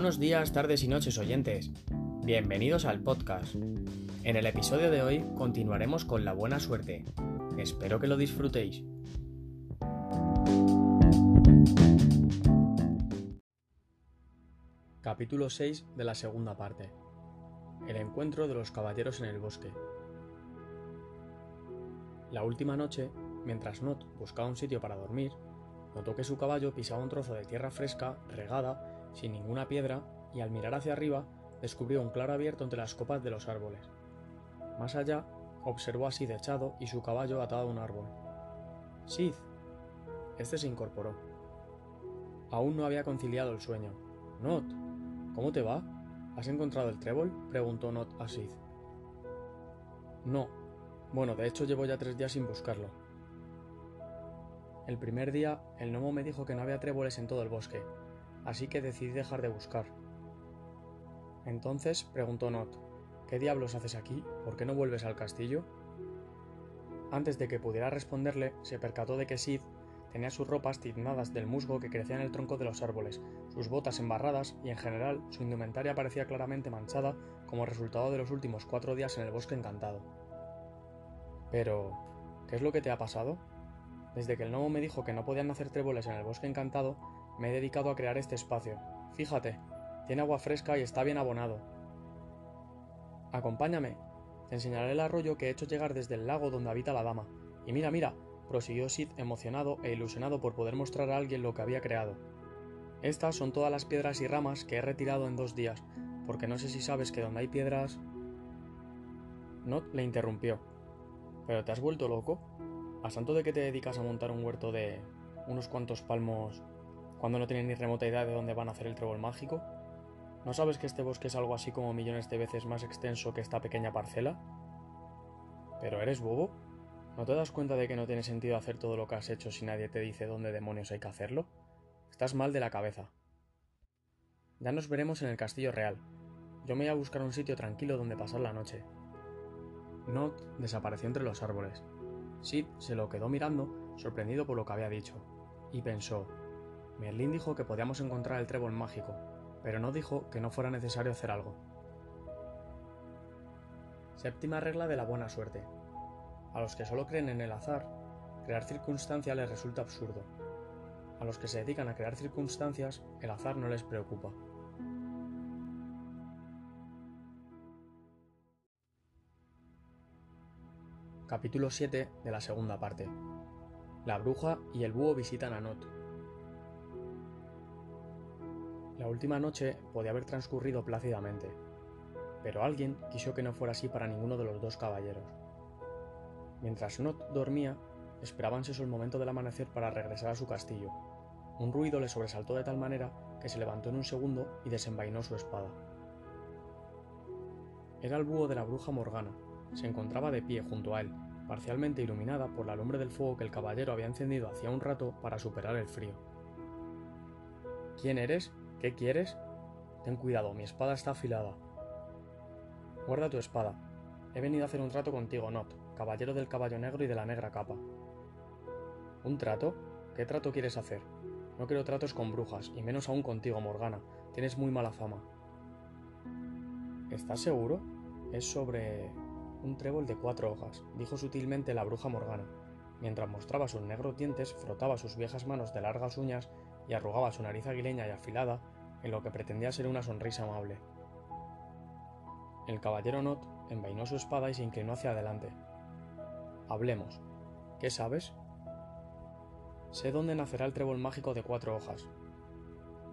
Buenos días, tardes y noches oyentes. Bienvenidos al podcast. En el episodio de hoy continuaremos con la buena suerte. Espero que lo disfrutéis. Capítulo 6 de la segunda parte. El encuentro de los caballeros en el bosque. La última noche, mientras Not buscaba un sitio para dormir, notó que su caballo pisaba un trozo de tierra fresca, regada, sin ninguna piedra, y al mirar hacia arriba descubrió un claro abierto entre las copas de los árboles. Más allá, observó a Sid echado y su caballo atado a un árbol. Sid. Este se incorporó. Aún no había conciliado el sueño. Not, ¿cómo te va? ¿Has encontrado el trébol? preguntó Not a Sid. No. Bueno, de hecho llevo ya tres días sin buscarlo. El primer día, el gnomo me dijo que no había tréboles en todo el bosque, así que decidí dejar de buscar. Entonces preguntó Not, ¿qué diablos haces aquí? ¿Por qué no vuelves al castillo? Antes de que pudiera responderle, se percató de que Sid tenía sus ropas tiznadas del musgo que crecía en el tronco de los árboles, sus botas embarradas y en general su indumentaria parecía claramente manchada como resultado de los últimos cuatro días en el bosque encantado. Pero, ¿qué es lo que te ha pasado? Desde que el gnomo me dijo que no podían hacer tréboles en el bosque encantado, me he dedicado a crear este espacio. Fíjate, tiene agua fresca y está bien abonado. Acompáñame. Te enseñaré el arroyo que he hecho llegar desde el lago donde habita la dama. Y mira, mira, prosiguió Sid emocionado e ilusionado por poder mostrar a alguien lo que había creado. Estas son todas las piedras y ramas que he retirado en dos días, porque no sé si sabes que donde hay piedras... Not le interrumpió. ¿Pero te has vuelto loco? ¿A santo de que te dedicas a montar un huerto de unos cuantos palmos cuando no tienes ni remota idea de dónde van a hacer el trébol mágico? ¿No sabes que este bosque es algo así como millones de veces más extenso que esta pequeña parcela? ¿Pero eres bobo? ¿No te das cuenta de que no tiene sentido hacer todo lo que has hecho si nadie te dice dónde demonios hay que hacerlo? Estás mal de la cabeza. Ya nos veremos en el castillo real. Yo me voy a buscar un sitio tranquilo donde pasar la noche. Not desapareció entre los árboles. Sid se lo quedó mirando, sorprendido por lo que había dicho, y pensó, Merlín dijo que podíamos encontrar el trébol mágico, pero no dijo que no fuera necesario hacer algo. Séptima regla de la buena suerte. A los que solo creen en el azar, crear circunstancias les resulta absurdo. A los que se dedican a crear circunstancias, el azar no les preocupa. Capítulo 7 de la segunda parte. La bruja y el búho visitan a Not. La última noche podía haber transcurrido plácidamente, pero alguien quiso que no fuera así para ninguno de los dos caballeros. Mientras Not dormía, esperaban el momento del amanecer para regresar a su castillo. Un ruido le sobresaltó de tal manera que se levantó en un segundo y desenvainó su espada. Era el búho de la bruja Morgana, se encontraba de pie junto a él, parcialmente iluminada por la lumbre del fuego que el caballero había encendido hacía un rato para superar el frío. ¿Quién eres? ¿Qué quieres? Ten cuidado, mi espada está afilada. Guarda tu espada. He venido a hacer un trato contigo, Not, caballero del caballo negro y de la negra capa. ¿Un trato? ¿Qué trato quieres hacer? No quiero tratos con brujas, y menos aún contigo, Morgana. Tienes muy mala fama. ¿Estás seguro? Es sobre un trébol de cuatro hojas, dijo sutilmente la bruja Morgana. Mientras mostraba sus negros dientes, frotaba sus viejas manos de largas uñas y arrugaba su nariz aguileña y afilada en lo que pretendía ser una sonrisa amable. El caballero Not envainó su espada y se inclinó hacia adelante. Hablemos. ¿Qué sabes? Sé dónde nacerá el trébol mágico de cuatro hojas.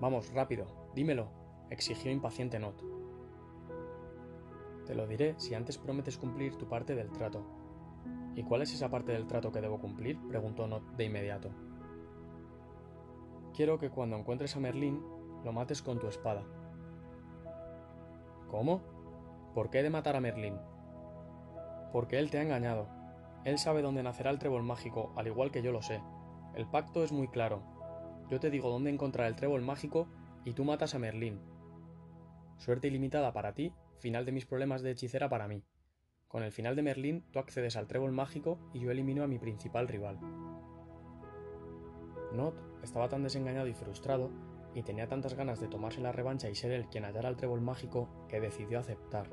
Vamos, rápido, dímelo, exigió impaciente Not. Te lo diré si antes prometes cumplir tu parte del trato. ¿Y cuál es esa parte del trato que debo cumplir? preguntó Not de inmediato. Quiero que cuando encuentres a Merlín, lo mates con tu espada. ¿Cómo? ¿Por qué he de matar a Merlín? Porque él te ha engañado. Él sabe dónde nacerá el trébol mágico, al igual que yo lo sé. El pacto es muy claro. Yo te digo dónde encontrar el trébol mágico y tú matas a Merlín. Suerte ilimitada para ti final de mis problemas de hechicera para mí. Con el final de Merlín, tú accedes al trébol mágico y yo elimino a mi principal rival. Not estaba tan desengañado y frustrado y tenía tantas ganas de tomarse la revancha y ser él quien hallara el trébol mágico que decidió aceptar.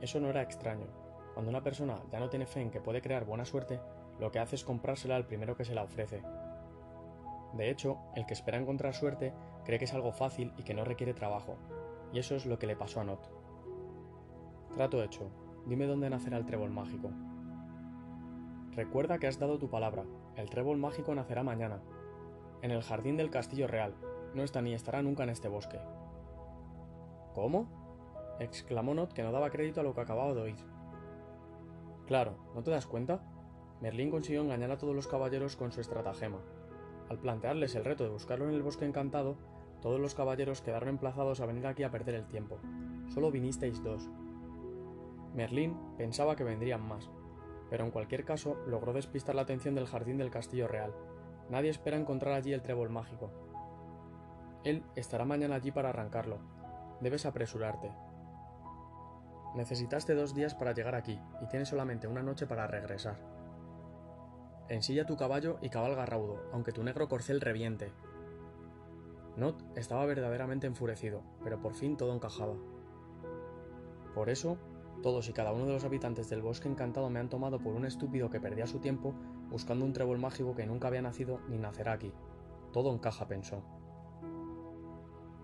Eso no era extraño. Cuando una persona ya no tiene fe en que puede crear buena suerte, lo que hace es comprársela al primero que se la ofrece. De hecho, el que espera encontrar suerte cree que es algo fácil y que no requiere trabajo, y eso es lo que le pasó a Not. Trato hecho, dime dónde nacerá el trébol mágico. Recuerda que has dado tu palabra, el trébol mágico nacerá mañana, en el jardín del castillo real, no está ni estará nunca en este bosque. ¿Cómo? exclamó Not que no daba crédito a lo que acababa de oír. Claro, ¿no te das cuenta? Merlín consiguió engañar a todos los caballeros con su estratagema. Al plantearles el reto de buscarlo en el bosque encantado, todos los caballeros quedaron emplazados a venir aquí a perder el tiempo. Solo vinisteis dos. Merlín pensaba que vendrían más, pero en cualquier caso logró despistar la atención del jardín del castillo real. Nadie espera encontrar allí el trébol mágico. Él estará mañana allí para arrancarlo. Debes apresurarte. Necesitaste dos días para llegar aquí y tienes solamente una noche para regresar. Ensilla tu caballo y cabalga raudo, aunque tu negro corcel reviente. Not estaba verdaderamente enfurecido, pero por fin todo encajaba. Por eso, todos y cada uno de los habitantes del bosque encantado me han tomado por un estúpido que perdía su tiempo buscando un trébol mágico que nunca había nacido ni nacerá aquí. Todo encaja, pensó.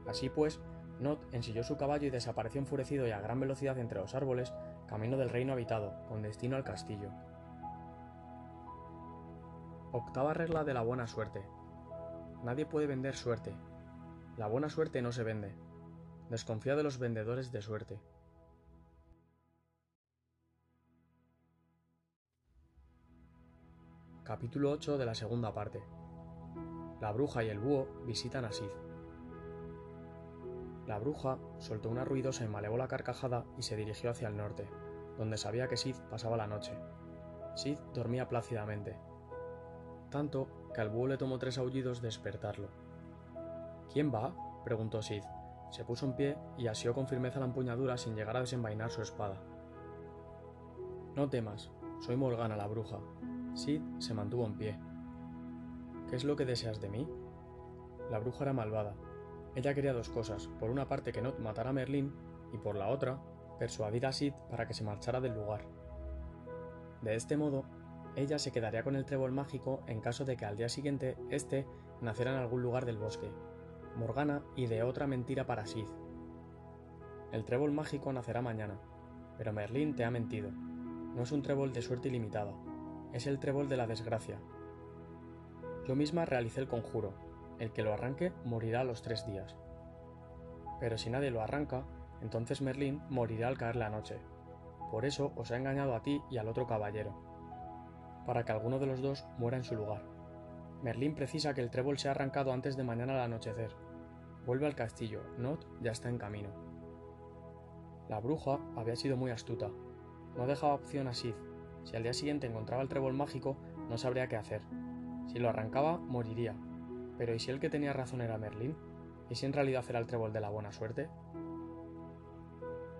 Así pues, Not ensilló su caballo y desapareció enfurecido y a gran velocidad entre los árboles, camino del reino habitado, con destino al castillo. Octava regla de la buena suerte. Nadie puede vender suerte. La buena suerte no se vende. Desconfía de los vendedores de suerte. Capítulo 8 de la segunda parte. La bruja y el búho visitan a Sid. La bruja soltó una ruidosa y malévola carcajada y se dirigió hacia el norte, donde sabía que Sid pasaba la noche. Sid dormía plácidamente, tanto que al búho le tomó tres aullidos despertarlo. ¿Quién va? preguntó Sid. Se puso en pie y asió con firmeza la empuñadura sin llegar a desenvainar su espada. No temas, soy Morgana la bruja. Sid se mantuvo en pie. ¿Qué es lo que deseas de mí? La bruja era malvada, ella quería dos cosas, por una parte que Not matara a Merlín y por la otra, persuadir a Sid para que se marchara del lugar. De este modo, ella se quedaría con el trébol mágico en caso de que al día siguiente éste naciera en algún lugar del bosque. Morgana ideó otra mentira para Sid. El trébol mágico nacerá mañana, pero Merlín te ha mentido. No es un trébol de suerte ilimitada, es el trébol de la desgracia. Yo misma realicé el conjuro, el que lo arranque morirá a los tres días. Pero si nadie lo arranca, entonces Merlín morirá al caer la noche. Por eso os ha engañado a ti y al otro caballero, para que alguno de los dos muera en su lugar. Merlín precisa que el trébol sea arrancado antes de mañana al anochecer. Vuelve al castillo, Not ya está en camino. La bruja había sido muy astuta. No dejaba opción a Sid. Si al día siguiente encontraba el trébol mágico, no sabría qué hacer. Si lo arrancaba, moriría, pero ¿y si el que tenía razón era Merlín? ¿Y si en realidad era el trébol de la buena suerte?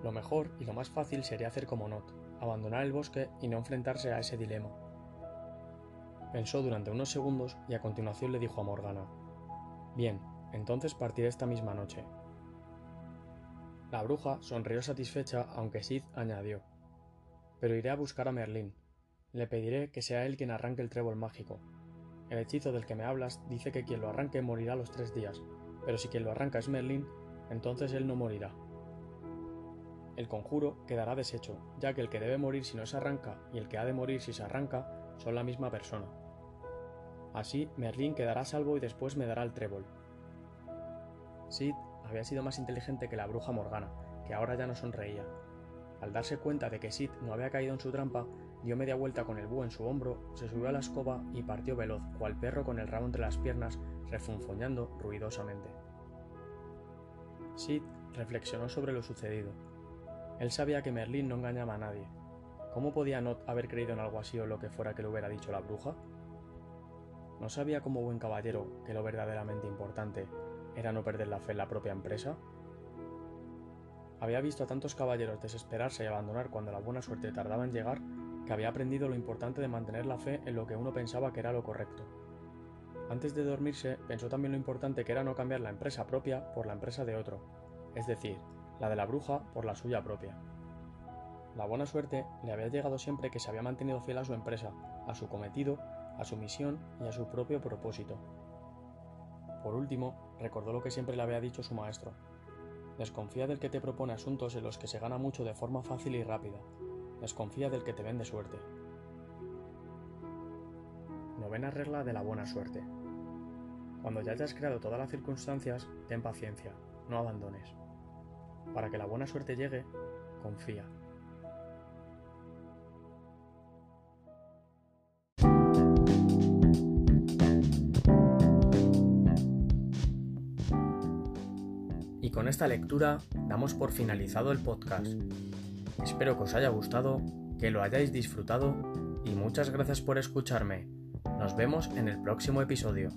Lo mejor y lo más fácil sería hacer como Not, abandonar el bosque y no enfrentarse a ese dilema. Pensó durante unos segundos y a continuación le dijo a Morgana, Bien, entonces partiré esta misma noche. La bruja sonrió satisfecha, aunque Sid añadió, Pero iré a buscar a Merlín. Le pediré que sea él quien arranque el trébol mágico, el hechizo del que me hablas dice que quien lo arranque morirá los tres días, pero si quien lo arranca es Merlín, entonces él no morirá. El conjuro quedará deshecho, ya que el que debe morir si no se arranca y el que ha de morir si se arranca son la misma persona. Así, Merlín quedará salvo y después me dará el trébol. Sid había sido más inteligente que la bruja Morgana, que ahora ya no sonreía. Al darse cuenta de que Sid no había caído en su trampa, dio media vuelta con el búho en su hombro, se subió a la escoba y partió veloz, cual perro con el rabo entre las piernas, refunfoñando ruidosamente. Sid reflexionó sobre lo sucedido. Él sabía que Merlín no engañaba a nadie. ¿Cómo podía Not haber creído en algo así o lo que fuera que le hubiera dicho la bruja? ¿No sabía como buen caballero que lo verdaderamente importante era no perder la fe en la propia empresa? Había visto a tantos caballeros desesperarse y abandonar cuando la buena suerte tardaba en llegar que había aprendido lo importante de mantener la fe en lo que uno pensaba que era lo correcto. Antes de dormirse, pensó también lo importante que era no cambiar la empresa propia por la empresa de otro, es decir, la de la bruja por la suya propia. La buena suerte le había llegado siempre que se había mantenido fiel a su empresa, a su cometido, a su misión y a su propio propósito. Por último, recordó lo que siempre le había dicho su maestro. Desconfía del que te propone asuntos en los que se gana mucho de forma fácil y rápida. Desconfía del que te vende suerte. Novena regla de la buena suerte. Cuando ya hayas creado todas las circunstancias, ten paciencia, no abandones. Para que la buena suerte llegue, confía. Con esta lectura damos por finalizado el podcast. Espero que os haya gustado, que lo hayáis disfrutado y muchas gracias por escucharme. Nos vemos en el próximo episodio.